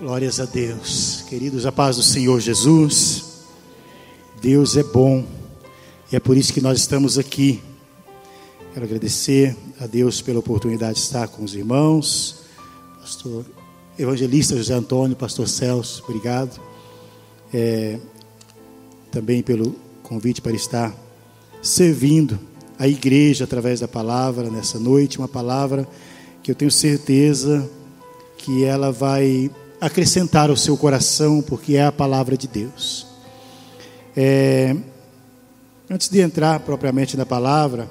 Glórias a Deus. Queridos, a paz do Senhor Jesus. Deus é bom. E é por isso que nós estamos aqui. Quero agradecer a Deus pela oportunidade de estar com os irmãos. Pastor Evangelista José Antônio, Pastor Celso, obrigado. É, também pelo convite para estar servindo a igreja através da palavra nessa noite. Uma palavra que eu tenho certeza que ela vai acrescentar ao seu coração, porque é a palavra de Deus. É, antes de entrar propriamente na palavra,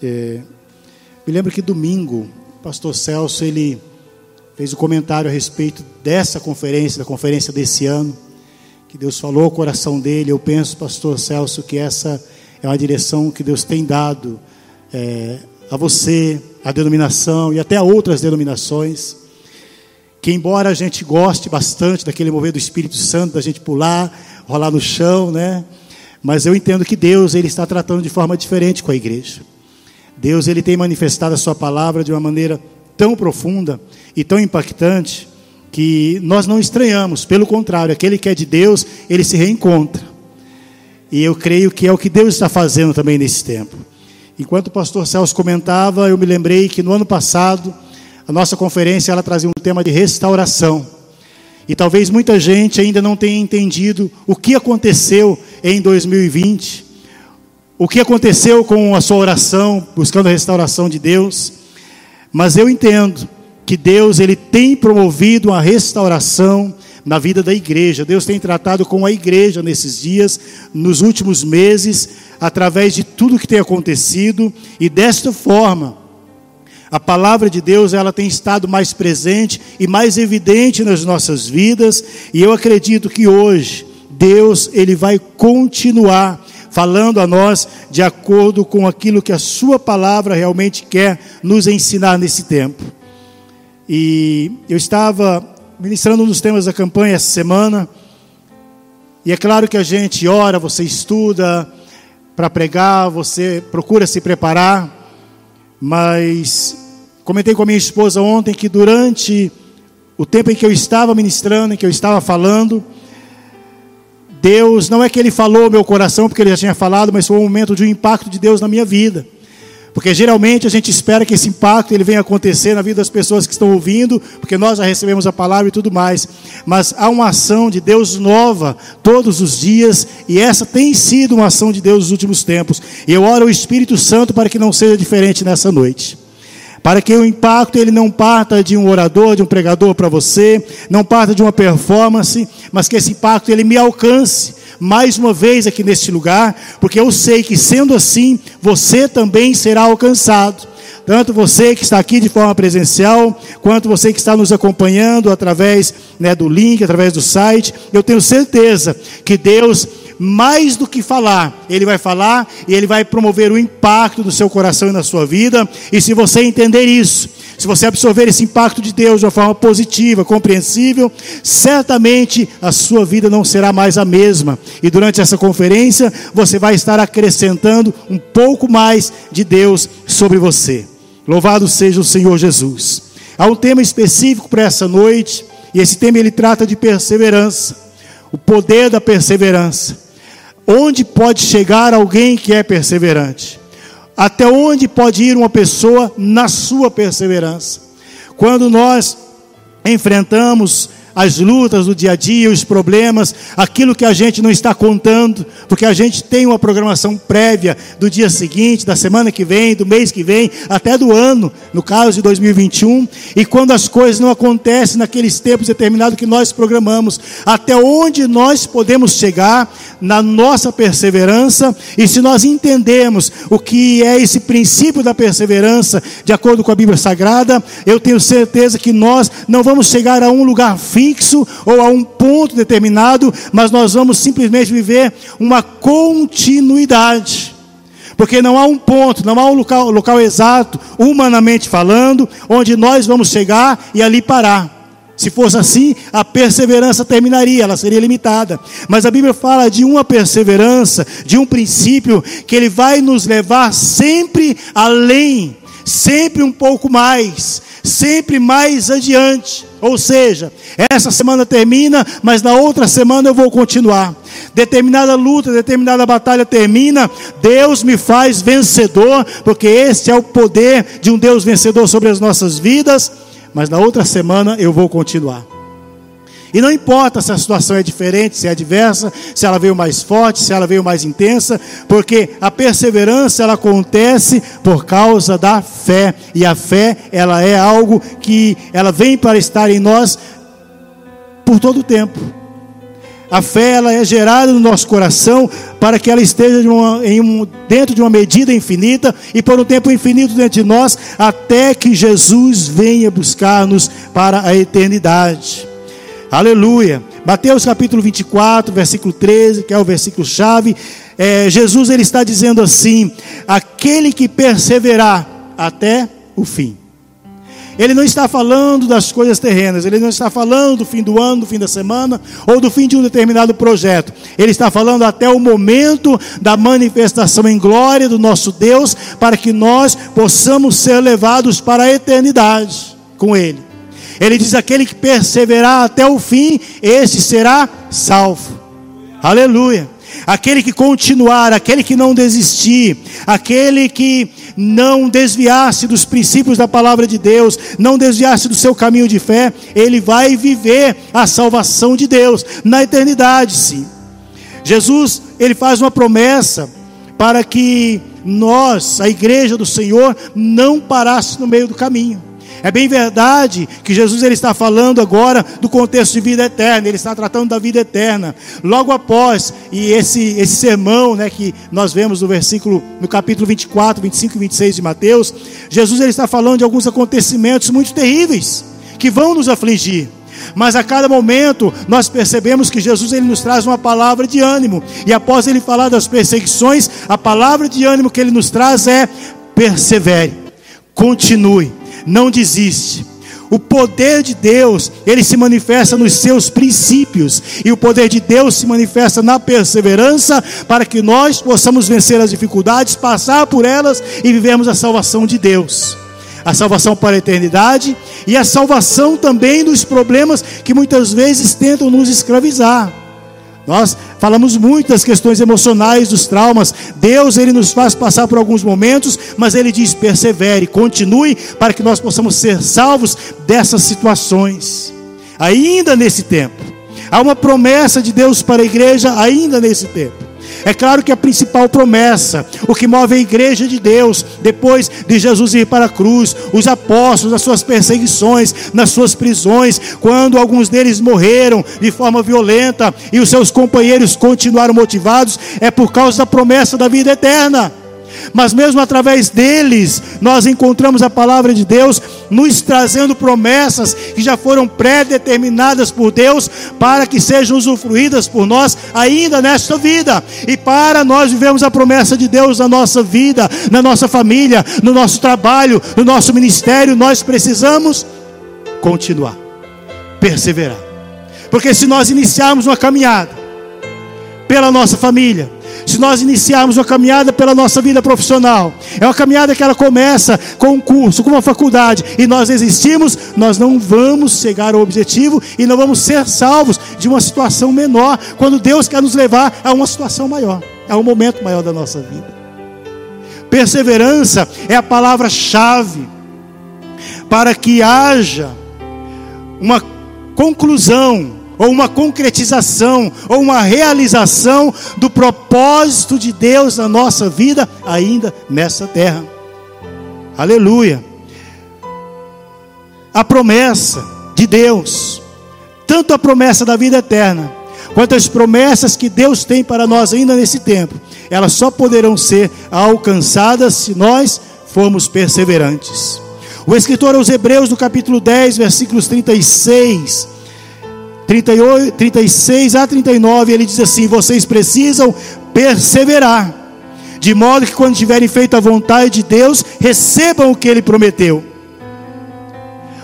é, me lembro que domingo, o pastor Celso, ele fez um comentário a respeito dessa conferência, da conferência desse ano, que Deus falou ao coração dele. Eu penso, pastor Celso, que essa é uma direção que Deus tem dado é, a você, a denominação e até a outras denominações que embora a gente goste bastante daquele mover do Espírito Santo, da gente pular, rolar no chão, né? Mas eu entendo que Deus ele está tratando de forma diferente com a igreja. Deus ele tem manifestado a sua palavra de uma maneira tão profunda e tão impactante que nós não estranhamos, pelo contrário, aquele que é de Deus, ele se reencontra. E eu creio que é o que Deus está fazendo também nesse tempo. Enquanto o pastor Celso comentava, eu me lembrei que no ano passado, a nossa conferência ela trazia um tema de restauração. E talvez muita gente ainda não tenha entendido o que aconteceu em 2020, o que aconteceu com a sua oração, buscando a restauração de Deus. Mas eu entendo que Deus ele tem promovido a restauração na vida da igreja. Deus tem tratado com a igreja nesses dias, nos últimos meses, através de tudo que tem acontecido, e desta forma, a palavra de Deus, ela tem estado mais presente e mais evidente nas nossas vidas, e eu acredito que hoje Deus ele vai continuar falando a nós de acordo com aquilo que a sua palavra realmente quer nos ensinar nesse tempo. E eu estava ministrando nos temas da campanha essa semana, e é claro que a gente ora, você estuda para pregar, você procura se preparar, mas comentei com a minha esposa ontem que durante o tempo em que eu estava ministrando, em que eu estava falando, Deus, não é que Ele falou meu coração, porque Ele já tinha falado, mas foi um momento de um impacto de Deus na minha vida. Porque geralmente a gente espera que esse impacto ele venha acontecer na vida das pessoas que estão ouvindo, porque nós já recebemos a palavra e tudo mais. Mas há uma ação de Deus nova todos os dias, e essa tem sido uma ação de Deus nos últimos tempos. E eu oro ao Espírito Santo para que não seja diferente nessa noite para que o impacto ele não parta de um orador, de um pregador para você, não parta de uma performance, mas que esse impacto ele me alcance mais uma vez aqui neste lugar, porque eu sei que sendo assim, você também será alcançado. Tanto você que está aqui de forma presencial, quanto você que está nos acompanhando através né, do link, através do site, eu tenho certeza que Deus mais do que falar, ele vai falar e ele vai promover o impacto do seu coração e na sua vida. E se você entender isso, se você absorver esse impacto de Deus de uma forma positiva, compreensível, certamente a sua vida não será mais a mesma. E durante essa conferência, você vai estar acrescentando um pouco mais de Deus sobre você. Louvado seja o Senhor Jesus. Há um tema específico para essa noite, e esse tema ele trata de perseverança. O poder da perseverança. Onde pode chegar alguém que é perseverante? Até onde pode ir uma pessoa na sua perseverança? Quando nós enfrentamos as lutas do dia a dia, os problemas, aquilo que a gente não está contando, porque a gente tem uma programação prévia do dia seguinte, da semana que vem, do mês que vem, até do ano, no caso de 2021, e quando as coisas não acontecem naqueles tempos determinados que nós programamos, até onde nós podemos chegar na nossa perseverança, e se nós entendemos o que é esse princípio da perseverança, de acordo com a Bíblia Sagrada, eu tenho certeza que nós não vamos chegar a um lugar fim fixo ou a um ponto determinado, mas nós vamos simplesmente viver uma continuidade. Porque não há um ponto, não há um local, local exato, humanamente falando, onde nós vamos chegar e ali parar. Se fosse assim, a perseverança terminaria, ela seria limitada. Mas a Bíblia fala de uma perseverança, de um princípio que ele vai nos levar sempre além, sempre um pouco mais, sempre mais adiante. Ou seja, essa semana termina, mas na outra semana eu vou continuar. Determinada luta, determinada batalha termina, Deus me faz vencedor, porque esse é o poder de um Deus vencedor sobre as nossas vidas, mas na outra semana eu vou continuar. E não importa se a situação é diferente, se é adversa, se ela veio mais forte, se ela veio mais intensa, porque a perseverança ela acontece por causa da fé, e a fé ela é algo que ela vem para estar em nós por todo o tempo. A fé ela é gerada no nosso coração para que ela esteja de uma, um, dentro de uma medida infinita e por um tempo infinito dentro de nós, até que Jesus venha buscar-nos para a eternidade. Aleluia. Mateus capítulo 24, versículo 13, que é o versículo chave. É, Jesus ele está dizendo assim: aquele que perseverar até o fim. Ele não está falando das coisas terrenas, ele não está falando do fim do ano, do fim da semana ou do fim de um determinado projeto. Ele está falando até o momento da manifestação em glória do nosso Deus, para que nós possamos ser levados para a eternidade com Ele. Ele diz: aquele que perseverar até o fim, esse será salvo. Aleluia. Aquele que continuar, aquele que não desistir, aquele que não desviasse dos princípios da palavra de Deus, não desviasse do seu caminho de fé, ele vai viver a salvação de Deus na eternidade, sim. Jesus, ele faz uma promessa para que nós, a igreja do Senhor, não parasse no meio do caminho. É bem verdade que Jesus ele está falando agora do contexto de vida eterna, ele está tratando da vida eterna. Logo após, e esse, esse sermão né, que nós vemos no versículo, no capítulo 24, 25 e 26 de Mateus, Jesus ele está falando de alguns acontecimentos muito terríveis que vão nos afligir. Mas a cada momento nós percebemos que Jesus ele nos traz uma palavra de ânimo. E após ele falar das perseguições, a palavra de ânimo que ele nos traz é: persevere, continue não desiste. O poder de Deus, ele se manifesta nos seus princípios, e o poder de Deus se manifesta na perseverança, para que nós possamos vencer as dificuldades, passar por elas e vivermos a salvação de Deus. A salvação para a eternidade e a salvação também dos problemas que muitas vezes tentam nos escravizar. Nós falamos muito das questões emocionais, dos traumas. Deus, Ele nos faz passar por alguns momentos, mas Ele diz: persevere, continue, para que nós possamos ser salvos dessas situações, ainda nesse tempo. Há uma promessa de Deus para a igreja, ainda nesse tempo. É claro que a principal promessa, o que move a igreja de Deus, depois de Jesus ir para a cruz, os apóstolos, as suas perseguições, nas suas prisões, quando alguns deles morreram de forma violenta e os seus companheiros continuaram motivados, é por causa da promessa da vida eterna. Mas mesmo através deles, nós encontramos a palavra de Deus nos trazendo promessas que já foram pré-determinadas por Deus para que sejam usufruídas por nós ainda nesta vida, e para nós vivemos a promessa de Deus na nossa vida, na nossa família, no nosso trabalho, no nosso ministério, nós precisamos continuar, perseverar, porque se nós iniciarmos uma caminhada pela nossa família, se nós iniciarmos uma caminhada pela nossa vida profissional, é uma caminhada que ela começa com um curso, com uma faculdade, e nós existimos, nós não vamos chegar ao objetivo e não vamos ser salvos de uma situação menor, quando Deus quer nos levar a uma situação maior, a um momento maior da nossa vida. Perseverança é a palavra-chave para que haja uma conclusão ou uma concretização, ou uma realização do propósito de Deus na nossa vida, ainda nessa terra. Aleluia. A promessa de Deus, tanto a promessa da vida eterna, quanto as promessas que Deus tem para nós ainda nesse tempo, elas só poderão ser alcançadas se nós formos perseverantes. O escritor aos Hebreus, no capítulo 10, versículos 36 38, 36 a 39, ele diz assim: Vocês precisam perseverar, de modo que quando tiverem feito a vontade de Deus, recebam o que ele prometeu.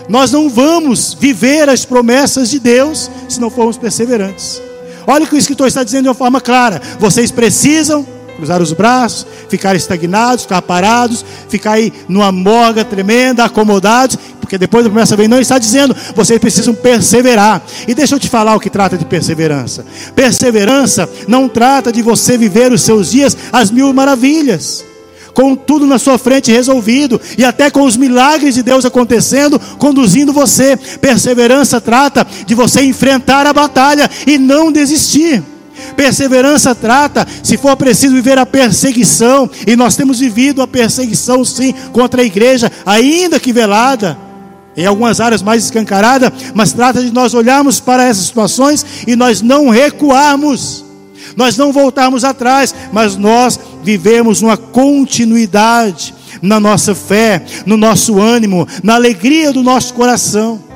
Nós não vamos viver as promessas de Deus se não formos perseverantes. Olha o que o escritor está dizendo de uma forma clara: vocês precisam cruzar os braços, ficar estagnados, ficar parados, ficar aí numa morga tremenda, acomodados, porque depois da promessa vem, não está dizendo, vocês precisam perseverar. E deixa eu te falar o que trata de perseverança. Perseverança não trata de você viver os seus dias às mil maravilhas com tudo na sua frente resolvido e até com os milagres de Deus acontecendo, conduzindo você. Perseverança trata de você enfrentar a batalha e não desistir. Perseverança trata, se for preciso viver a perseguição, e nós temos vivido a perseguição sim contra a igreja, ainda que velada, em algumas áreas mais escancarada, mas trata de nós olharmos para essas situações e nós não recuarmos, nós não voltarmos atrás, mas nós vivemos uma continuidade na nossa fé, no nosso ânimo, na alegria do nosso coração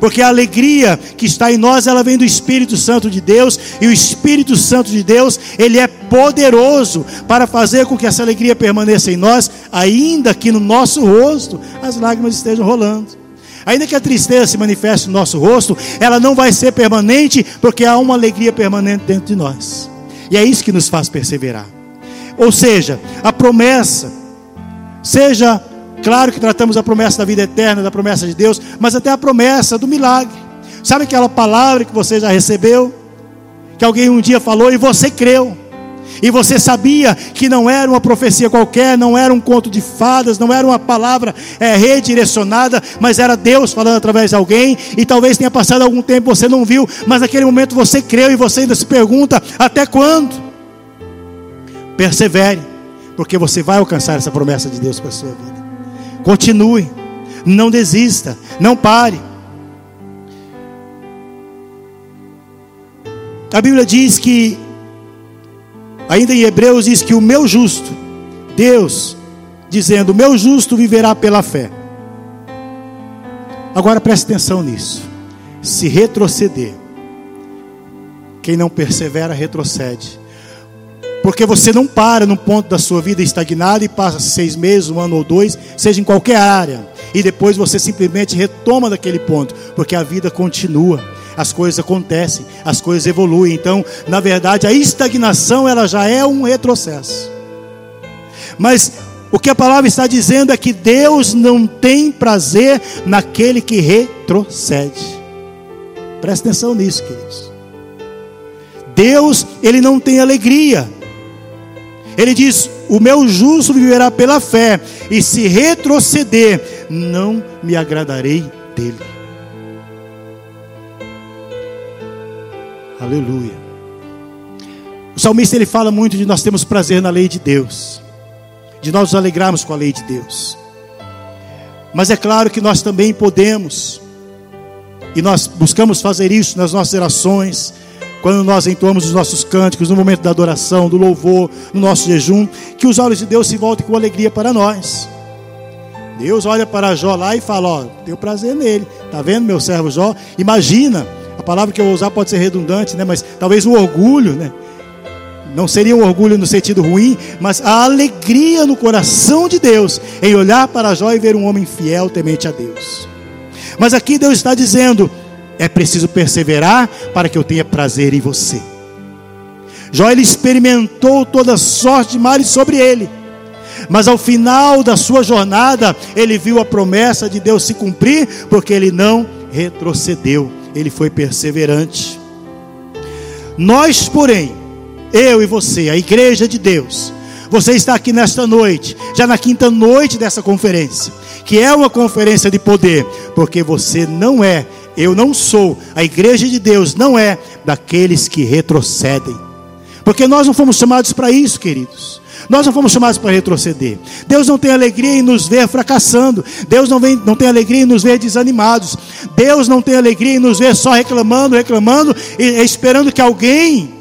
porque a alegria que está em nós, ela vem do Espírito Santo de Deus, e o Espírito Santo de Deus, ele é poderoso para fazer com que essa alegria permaneça em nós, ainda que no nosso rosto as lágrimas estejam rolando. Ainda que a tristeza se manifeste no nosso rosto, ela não vai ser permanente, porque há uma alegria permanente dentro de nós. E é isso que nos faz perseverar. Ou seja, a promessa, seja Claro que tratamos a promessa da vida eterna, da promessa de Deus, mas até a promessa do milagre. Sabe aquela palavra que você já recebeu? Que alguém um dia falou e você creu. E você sabia que não era uma profecia qualquer, não era um conto de fadas, não era uma palavra é, redirecionada, mas era Deus falando através de alguém. E talvez tenha passado algum tempo você não viu, mas naquele momento você creu e você ainda se pergunta: até quando? Persevere, porque você vai alcançar essa promessa de Deus para a sua vida. Continue, não desista, não pare. A Bíblia diz que, ainda em Hebreus, diz que o meu justo, Deus, dizendo: o meu justo viverá pela fé. Agora preste atenção nisso. Se retroceder, quem não persevera, retrocede. Porque você não para num ponto da sua vida estagnado e passa seis meses, um ano ou dois, seja em qualquer área, e depois você simplesmente retoma daquele ponto, porque a vida continua, as coisas acontecem, as coisas evoluem. Então, na verdade, a estagnação ela já é um retrocesso. Mas o que a palavra está dizendo é que Deus não tem prazer naquele que retrocede. Presta atenção nisso, queridos. Deus, ele não tem alegria ele diz: O meu justo viverá pela fé, e se retroceder, não me agradarei dele. Aleluia. O salmista ele fala muito de nós temos prazer na lei de Deus, de nós nos alegrarmos com a lei de Deus. Mas é claro que nós também podemos, e nós buscamos fazer isso nas nossas orações, quando nós entoamos os nossos cânticos, no momento da adoração, do louvor, no nosso jejum, que os olhos de Deus se voltem com alegria para nós. Deus olha para Jó lá e fala: Ó, tenho prazer nele. Está vendo, meu servo Jó? Imagina, a palavra que eu vou usar pode ser redundante, né? mas talvez o orgulho, né? Não seria um orgulho no sentido ruim, mas a alegria no coração de Deus em olhar para Jó e ver um homem fiel, temente a Deus. Mas aqui Deus está dizendo: é preciso perseverar para que eu tenha prazer em você. Jó ele experimentou toda sorte de males sobre ele. Mas ao final da sua jornada, ele viu a promessa de Deus se cumprir, porque ele não retrocedeu, ele foi perseverante. Nós, porém, eu e você, a igreja de Deus, você está aqui nesta noite, já na quinta noite dessa conferência, que é uma conferência de poder, porque você não é eu não sou, a igreja de Deus não é daqueles que retrocedem. Porque nós não fomos chamados para isso, queridos. Nós não fomos chamados para retroceder. Deus não tem alegria em nos ver fracassando. Deus não, vem, não tem alegria em nos ver desanimados. Deus não tem alegria em nos ver só reclamando, reclamando e esperando que alguém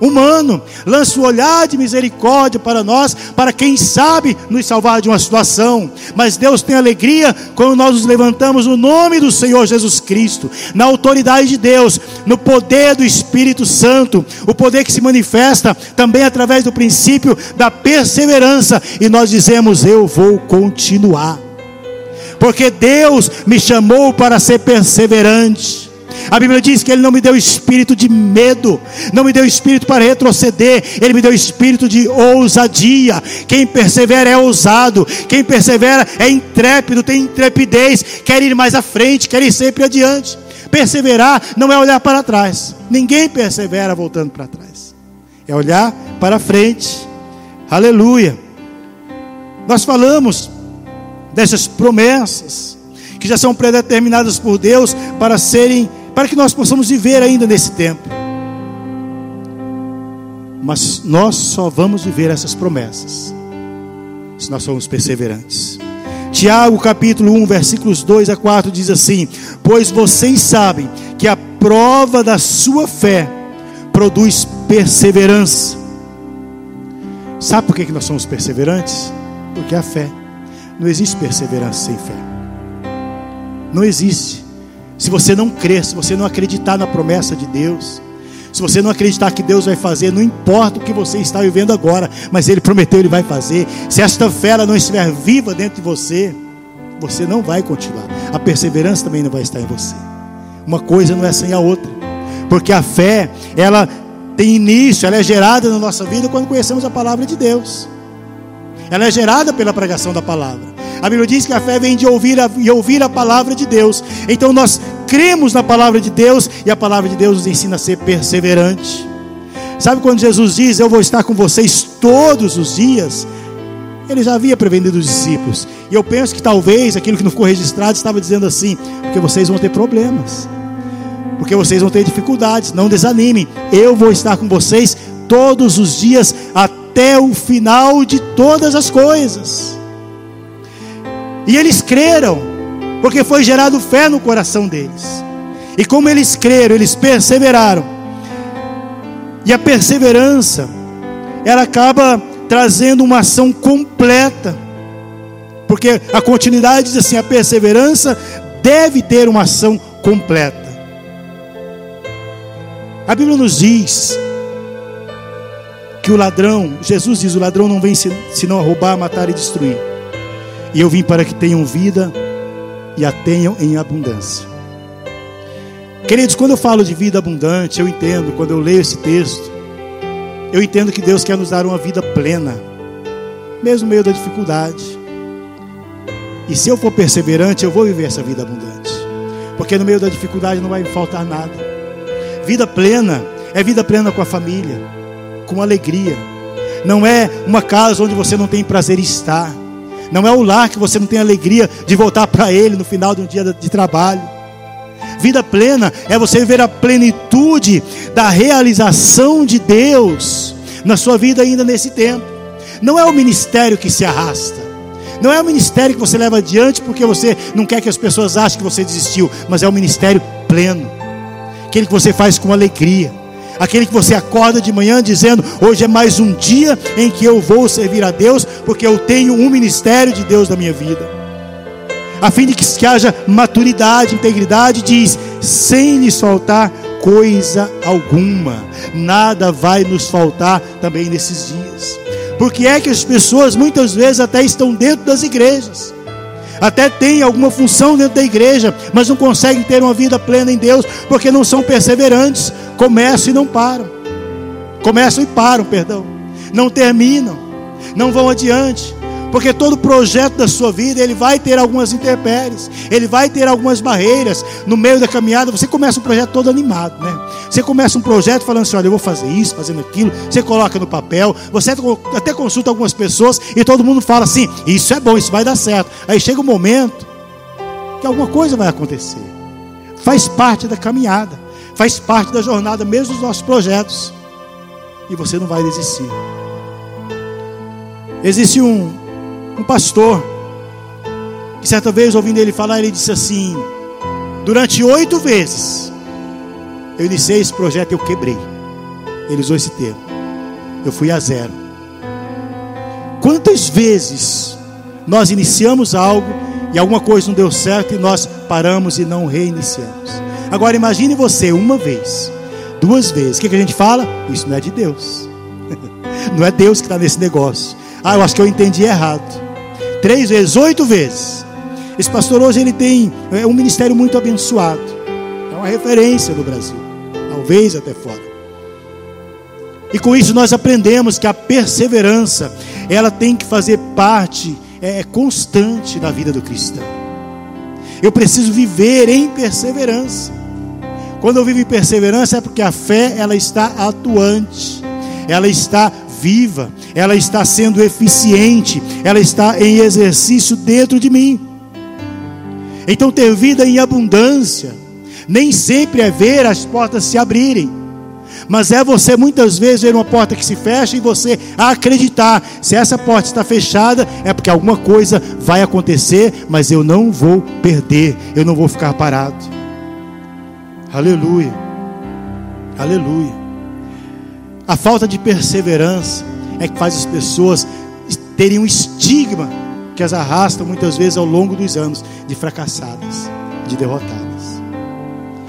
humano, lança o olhar de misericórdia para nós, para quem sabe nos salvar de uma situação. Mas Deus tem alegria quando nós nos levantamos no nome do Senhor Jesus Cristo, na autoridade de Deus, no poder do Espírito Santo, o poder que se manifesta também através do princípio da perseverança, e nós dizemos: Eu vou continuar, porque Deus me chamou para ser perseverante. A Bíblia diz que Ele não me deu espírito de medo, não me deu espírito para retroceder, Ele me deu espírito de ousadia. Quem persevera é ousado, quem persevera é intrépido, tem intrepidez, quer ir mais à frente, quer ir sempre adiante. Perseverar não é olhar para trás, ninguém persevera voltando para trás, é olhar para frente. Aleluia. Nós falamos dessas promessas que já são predeterminadas por Deus para serem, para que nós possamos viver ainda nesse tempo. Mas nós só vamos viver essas promessas se nós formos perseverantes. Tiago capítulo 1, versículos 2 a 4 diz assim: Pois vocês sabem que a prova da sua fé produz perseverança. Sabe por que nós somos perseverantes? Porque a fé. Não existe perseverança sem fé. Não existe. Se você não crer, se você não acreditar na promessa de Deus, se você não acreditar que Deus vai fazer, não importa o que você está vivendo agora, mas Ele prometeu, Ele vai fazer. Se esta fé não estiver viva dentro de você, você não vai continuar. A perseverança também não vai estar em você. Uma coisa não é sem a outra, porque a fé, ela tem início, ela é gerada na nossa vida quando conhecemos a palavra de Deus. Ela é gerada pela pregação da palavra. A Bíblia diz que a fé vem de ouvir a, e ouvir a palavra de Deus. Então nós cremos na palavra de Deus e a palavra de Deus nos ensina a ser perseverante. Sabe quando Jesus diz: Eu vou estar com vocês todos os dias? Ele já havia prevenido os discípulos. E eu penso que talvez aquilo que não ficou registrado estava dizendo assim: porque vocês vão ter problemas, porque vocês vão ter dificuldades. Não desanimem, eu vou estar com vocês todos os dias até o final de todas as coisas. E eles creram, porque foi gerado fé no coração deles. E como eles creram, eles perseveraram. E a perseverança, ela acaba trazendo uma ação completa. Porque a continuidade diz assim: a perseverança deve ter uma ação completa. A Bíblia nos diz que o ladrão, Jesus diz: o ladrão não vem senão a roubar, matar e destruir. E eu vim para que tenham vida e a tenham em abundância. Queridos, quando eu falo de vida abundante, eu entendo, quando eu leio esse texto, eu entendo que Deus quer nos dar uma vida plena, mesmo no meio da dificuldade. E se eu for perseverante, eu vou viver essa vida abundante, porque no meio da dificuldade não vai me faltar nada. Vida plena é vida plena com a família, com alegria. Não é uma casa onde você não tem prazer em estar não é o lar que você não tem alegria de voltar para ele no final de um dia de trabalho. Vida plena é você ver a plenitude da realização de Deus na sua vida ainda nesse tempo. Não é o ministério que se arrasta. Não é o ministério que você leva adiante porque você não quer que as pessoas achem que você desistiu, mas é o ministério pleno. Aquele que você faz com alegria aquele que você acorda de manhã dizendo: Hoje é mais um dia em que eu vou servir a Deus, porque eu tenho um ministério de Deus na minha vida. A fim de que, que haja maturidade, integridade, diz: sem lhes faltar coisa alguma, nada vai nos faltar também nesses dias. Porque é que as pessoas muitas vezes até estão dentro das igrejas, até têm alguma função dentro da igreja, mas não conseguem ter uma vida plena em Deus, porque não são perseverantes, começam e não param. Começam e param, perdão. Não terminam, não vão adiante. Porque todo projeto da sua vida, ele vai ter algumas intempéries, ele vai ter algumas barreiras no meio da caminhada. Você começa um projeto todo animado, né? Você começa um projeto falando assim: olha, eu vou fazer isso, fazendo aquilo. Você coloca no papel, você até consulta algumas pessoas e todo mundo fala assim: isso é bom, isso vai dar certo. Aí chega um momento que alguma coisa vai acontecer, faz parte da caminhada faz parte da jornada, mesmo dos nossos projetos. E você não vai desistir. Existe um, um pastor, que certa vez ouvindo ele falar, ele disse assim: durante oito vezes eu iniciei esse projeto e eu quebrei. Ele usou esse termo. Eu fui a zero. Quantas vezes nós iniciamos algo e alguma coisa não deu certo e nós paramos e não reiniciamos? Agora imagine você uma vez, duas vezes. O que, que a gente fala? Isso não é de Deus. Não é Deus que está nesse negócio. Ah, eu acho que eu entendi errado. Três vezes, oito vezes. Esse pastor hoje ele tem é, um ministério muito abençoado. uma referência no Brasil, talvez até fora. E com isso nós aprendemos que a perseverança, ela tem que fazer parte, é, é constante da vida do cristão. Eu preciso viver em perseverança. Quando eu vivo em perseverança é porque a fé ela está atuante, ela está viva, ela está sendo eficiente, ela está em exercício dentro de mim. Então, ter vida em abundância, nem sempre é ver as portas se abrirem, mas é você muitas vezes ver uma porta que se fecha e você acreditar: se essa porta está fechada, é porque alguma coisa vai acontecer, mas eu não vou perder, eu não vou ficar parado. Aleluia, aleluia. A falta de perseverança é que faz as pessoas terem um estigma que as arrasta muitas vezes ao longo dos anos de fracassadas, de derrotadas.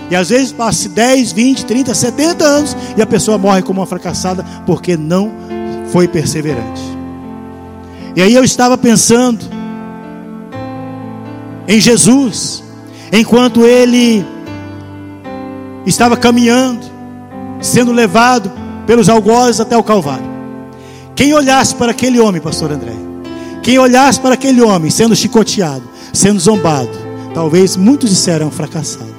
E às vezes passa 10, 20, 30, 70 anos e a pessoa morre como uma fracassada porque não foi perseverante. E aí eu estava pensando em Jesus, enquanto ele estava caminhando, sendo levado pelos algozes até o Calvário. Quem olhasse para aquele homem, pastor André, quem olhasse para aquele homem sendo chicoteado, sendo zombado, talvez muitos disseram fracassado.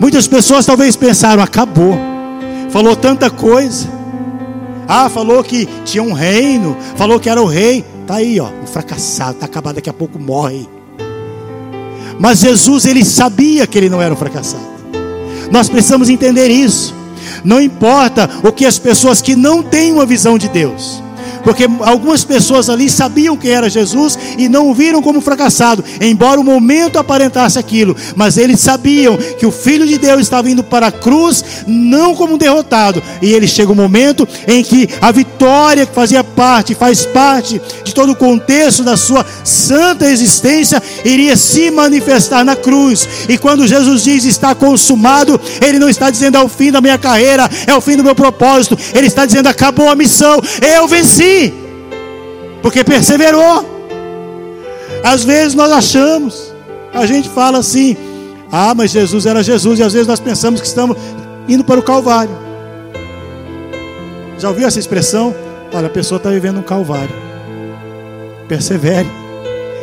Muitas pessoas talvez pensaram, acabou. Falou tanta coisa. Ah, falou que tinha um reino, falou que era o rei. Tá aí, ó, um fracassado, tá acabado, daqui a pouco morre. Mas Jesus, ele sabia que ele não era um fracassado. Nós precisamos entender isso. Não importa o que as pessoas que não têm uma visão de Deus, porque algumas pessoas ali sabiam quem era Jesus e não o viram como fracassado, embora o momento aparentasse aquilo, mas eles sabiam que o Filho de Deus estava indo para a cruz, não como um derrotado, e ele chega o um momento em que a vitória que fazia parte, faz parte de todo o contexto da sua santa existência, iria se manifestar na cruz, e quando Jesus diz está consumado, ele não está dizendo é o fim da minha carreira, é o fim do meu propósito, ele está dizendo acabou a missão, eu venci porque perseverou. Às vezes nós achamos, a gente fala assim: ah, mas Jesus era Jesus, e às vezes nós pensamos que estamos indo para o Calvário. Já ouviu essa expressão? Olha, a pessoa está vivendo um Calvário. Persevere.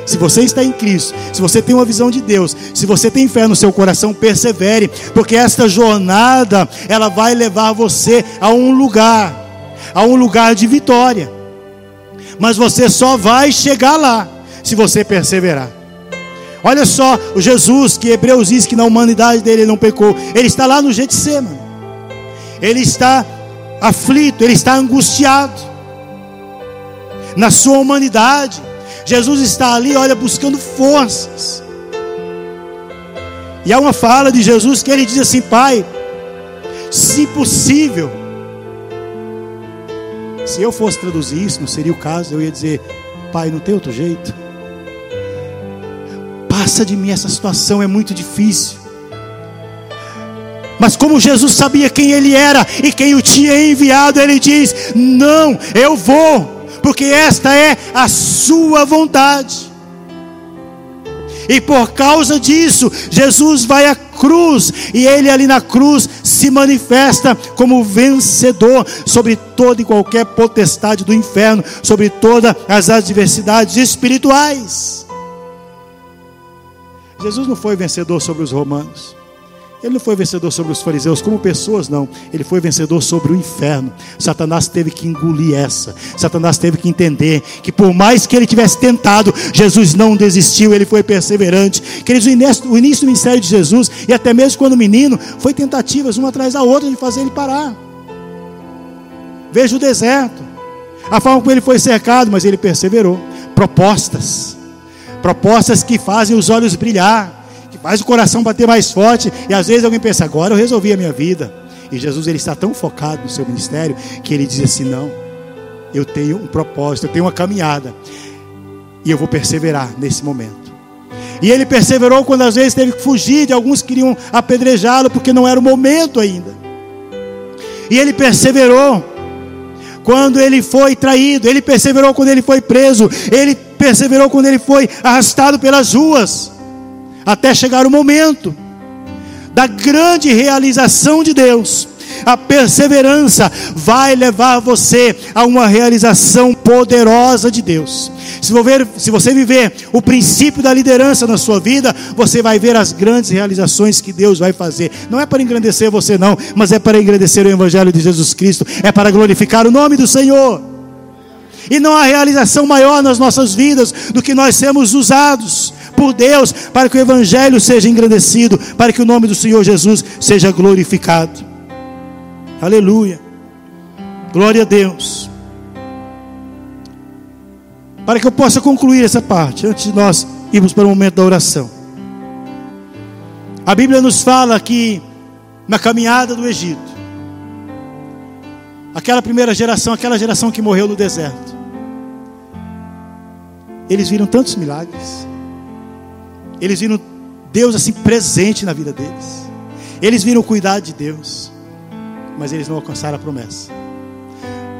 Se você está em Cristo, se você tem uma visão de Deus, se você tem fé no seu coração, persevere, porque esta jornada ela vai levar você a um lugar, a um lugar de vitória mas você só vai chegar lá se você perseverar. Olha só, o Jesus que Hebreus diz que na humanidade dele não pecou, ele está lá no Getsemane. Ele está aflito, ele está angustiado. Na sua humanidade, Jesus está ali, olha, buscando forças. E há uma fala de Jesus que ele diz assim: Pai, se possível, se eu fosse traduzir isso, não seria o caso, eu ia dizer: Pai, não tem outro jeito. Passa de mim essa situação, é muito difícil. Mas como Jesus sabia quem ele era e quem o tinha enviado, ele diz: Não, eu vou, porque esta é a sua vontade. E por causa disso, Jesus vai à cruz, e ele ali na cruz se manifesta como vencedor sobre toda e qualquer potestade do inferno, sobre todas as adversidades espirituais. Jesus não foi vencedor sobre os romanos. Ele não foi vencedor sobre os fariseus como pessoas, não. Ele foi vencedor sobre o inferno. Satanás teve que engolir essa. Satanás teve que entender que por mais que ele tivesse tentado, Jesus não desistiu, ele foi perseverante. Queridos, o início, do ministério de Jesus, e até mesmo quando menino, foi tentativas uma atrás da outra de fazer ele parar. Veja o deserto. A forma como ele foi cercado, mas ele perseverou. Propostas. Propostas que fazem os olhos brilhar faz o coração bater mais forte. E às vezes alguém pensa, agora eu resolvi a minha vida. E Jesus ele está tão focado no seu ministério que ele diz assim: não, eu tenho um propósito, eu tenho uma caminhada. E eu vou perseverar nesse momento. E ele perseverou quando às vezes teve que fugir de alguns que queriam apedrejá-lo porque não era o momento ainda. E ele perseverou quando ele foi traído, ele perseverou quando ele foi preso, ele perseverou quando ele foi arrastado pelas ruas até chegar o momento da grande realização de Deus. A perseverança vai levar você a uma realização poderosa de Deus. Se, ver, se você viver o princípio da liderança na sua vida, você vai ver as grandes realizações que Deus vai fazer. Não é para engrandecer você, não, mas é para engrandecer o Evangelho de Jesus Cristo, é para glorificar o nome do Senhor. E não há realização maior nas nossas vidas do que nós sermos usados por Deus para que o Evangelho seja engrandecido, para que o nome do Senhor Jesus seja glorificado. Aleluia. Glória a Deus. Para que eu possa concluir essa parte, antes de nós irmos para o momento da oração. A Bíblia nos fala que na caminhada do Egito, aquela primeira geração, aquela geração que morreu no deserto, eles viram tantos milagres. Eles viram Deus assim presente na vida deles. Eles viram o cuidado de Deus. Mas eles não alcançaram a promessa.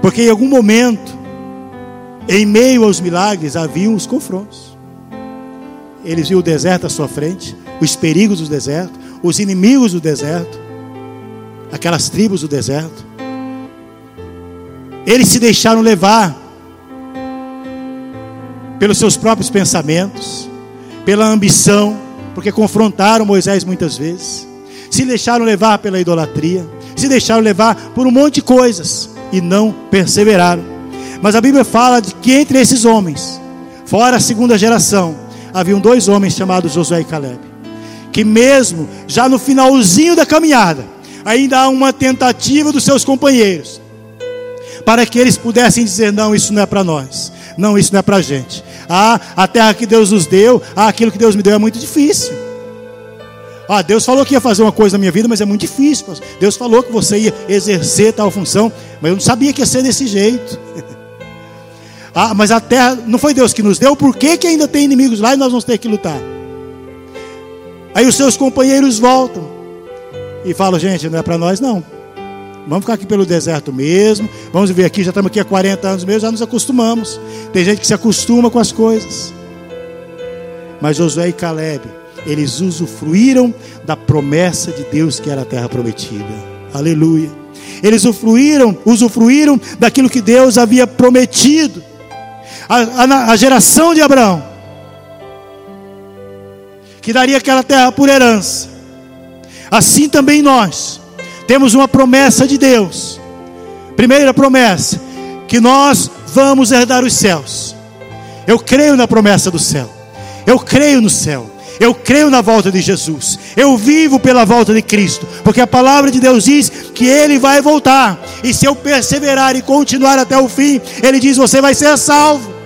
Porque em algum momento, em meio aos milagres, haviam os confrontos. Eles viram o deserto à sua frente, os perigos do deserto, os inimigos do deserto, aquelas tribos do deserto. Eles se deixaram levar pelos seus próprios pensamentos, pela ambição, porque confrontaram Moisés muitas vezes, se deixaram levar pela idolatria, se deixaram levar por um monte de coisas e não perseveraram. Mas a Bíblia fala de que entre esses homens, fora a segunda geração, haviam dois homens chamados Josué e Caleb, que mesmo já no finalzinho da caminhada, ainda há uma tentativa dos seus companheiros, para que eles pudessem dizer: não, isso não é para nós, não, isso não é para a gente. Ah, a terra que Deus nos deu, ah, aquilo que Deus me deu é muito difícil. Ah, Deus falou que ia fazer uma coisa na minha vida, mas é muito difícil. Deus falou que você ia exercer tal função, mas eu não sabia que ia ser desse jeito. ah, mas a terra não foi Deus que nos deu, por que, que ainda tem inimigos lá e nós vamos ter que lutar? Aí os seus companheiros voltam e falam: gente, não é para nós não. Vamos ficar aqui pelo deserto mesmo. Vamos viver aqui, já estamos aqui há 40 anos mesmo, já nos acostumamos. Tem gente que se acostuma com as coisas. Mas Josué e Caleb, eles usufruíram da promessa de Deus que era a terra prometida. Aleluia. Eles usufruíram, usufruíram daquilo que Deus havia prometido. A, a, a geração de Abraão, que daria aquela terra por herança. Assim também nós temos uma promessa de Deus. Primeira promessa: que nós vamos herdar os céus. Eu creio na promessa do céu. Eu creio no céu. Eu creio na volta de Jesus. Eu vivo pela volta de Cristo. Porque a palavra de Deus diz que Ele vai voltar. E se eu perseverar e continuar até o fim, Ele diz: você vai ser salvo.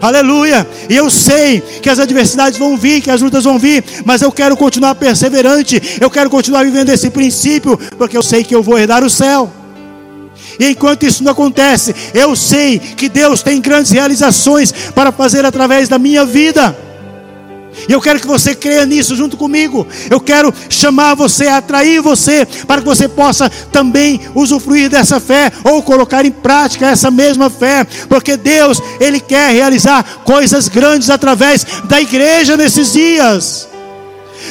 Aleluia. E eu sei que as adversidades vão vir, que as lutas vão vir, mas eu quero continuar perseverante. Eu quero continuar vivendo esse princípio, porque eu sei que eu vou herdar o céu. E enquanto isso não acontece, eu sei que Deus tem grandes realizações para fazer através da minha vida. E eu quero que você creia nisso junto comigo. Eu quero chamar você, atrair você, para que você possa também usufruir dessa fé ou colocar em prática essa mesma fé, porque Deus, Ele quer realizar coisas grandes através da igreja nesses dias.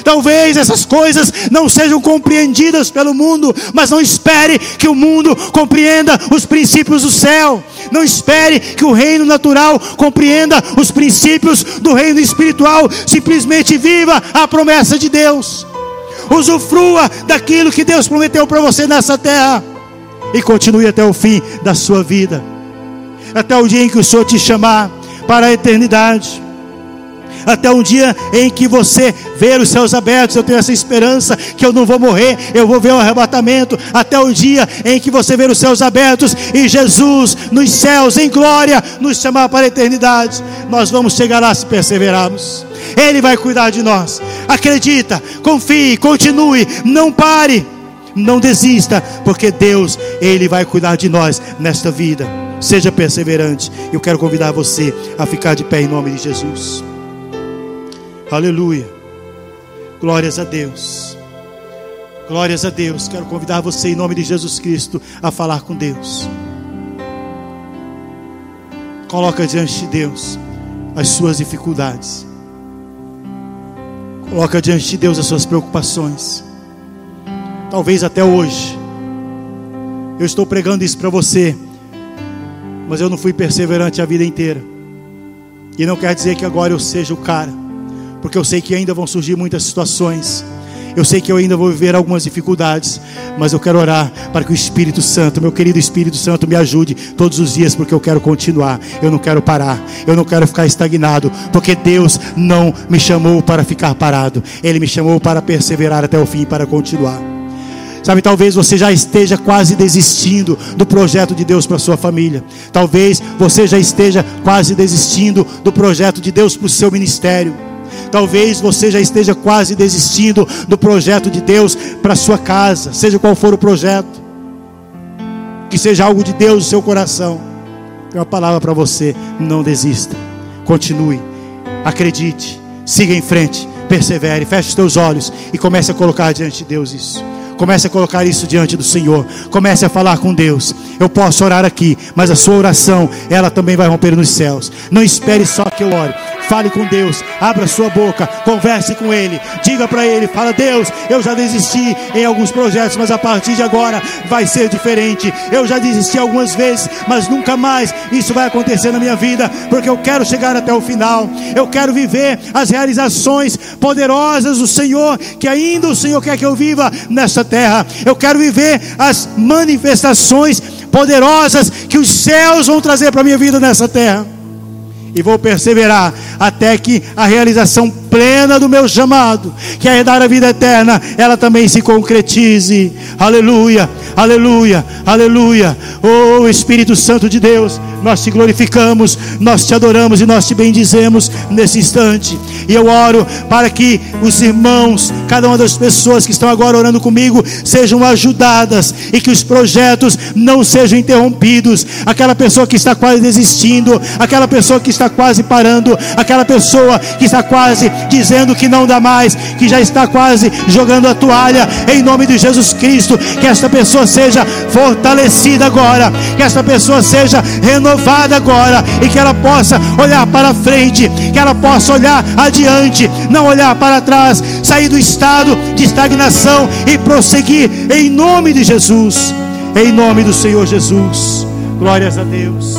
Talvez essas coisas não sejam compreendidas pelo mundo, mas não espere que o mundo compreenda os princípios do céu. Não espere que o reino natural compreenda os princípios do reino espiritual. Simplesmente viva a promessa de Deus. Usufrua daquilo que Deus prometeu para você nessa terra. E continue até o fim da sua vida. Até o dia em que o Senhor te chamar para a eternidade até um dia em que você ver os céus abertos. Eu tenho essa esperança que eu não vou morrer, eu vou ver o arrebatamento. Até o dia em que você ver os céus abertos e Jesus nos céus, em glória, nos chamar para a eternidade. Nós vamos chegar lá se perseverarmos. Ele vai cuidar de nós. Acredita, confie, continue, não pare, não desista, porque Deus, Ele vai cuidar de nós nesta vida. Seja perseverante. Eu quero convidar você a ficar de pé em nome de Jesus. Aleluia. Glórias a Deus. Glórias a Deus. Quero convidar você, em nome de Jesus Cristo, a falar com Deus. Coloca diante de Deus as suas dificuldades. Coloca diante de Deus as suas preocupações. Talvez até hoje. Eu estou pregando isso para você. Mas eu não fui perseverante a vida inteira. E não quer dizer que agora eu seja o cara. Porque eu sei que ainda vão surgir muitas situações eu sei que eu ainda vou viver algumas dificuldades, mas eu quero orar para que o Espírito Santo, meu querido Espírito Santo, me ajude todos os dias, porque eu quero continuar. Eu não quero parar, eu não quero ficar estagnado, porque Deus não me chamou para ficar parado, Ele me chamou para perseverar até o fim, para continuar. Sabe, talvez você já esteja quase desistindo do projeto de Deus para sua família. Talvez você já esteja quase desistindo do projeto de Deus para o seu ministério. Talvez você já esteja quase desistindo do projeto de Deus para sua casa, seja qual for o projeto. Que seja algo de Deus no seu coração. Tem uma palavra para você: não desista. Continue. Acredite. Siga em frente. Persevere. Feche os teus olhos e comece a colocar diante de Deus isso. Comece a colocar isso diante do Senhor. Comece a falar com Deus. Eu posso orar aqui, mas a sua oração, ela também vai romper nos céus. Não espere só que eu ore. Fale com Deus, abra sua boca, converse com Ele, diga para Ele, fala Deus, eu já desisti em alguns projetos, mas a partir de agora vai ser diferente. Eu já desisti algumas vezes, mas nunca mais isso vai acontecer na minha vida, porque eu quero chegar até o final. Eu quero viver as realizações poderosas do Senhor, que ainda o Senhor quer que eu viva nesta terra. Eu quero viver as manifestações poderosas que os céus vão trazer para a minha vida nessa terra. E vou perseverar até que a realização plena do meu chamado, que é dar a vida eterna, ela também se concretize. Aleluia, aleluia, aleluia. Oh Espírito Santo de Deus, nós te glorificamos, nós te adoramos e nós te bendizemos nesse instante. E eu oro para que os irmãos, cada uma das pessoas que estão agora orando comigo, sejam ajudadas e que os projetos não sejam interrompidos. Aquela pessoa que está quase desistindo, aquela pessoa que está quase parando, aquela pessoa que está quase dizendo que não dá mais, que já está quase jogando a toalha, em nome de Jesus Cristo, que esta pessoa seja fortalecida agora, que esta pessoa seja renovada agora e que ela possa olhar para frente, que ela possa olhar adiante, não olhar para trás, sair do estado de estagnação e prosseguir em nome de Jesus, em nome do Senhor Jesus. Glórias a Deus.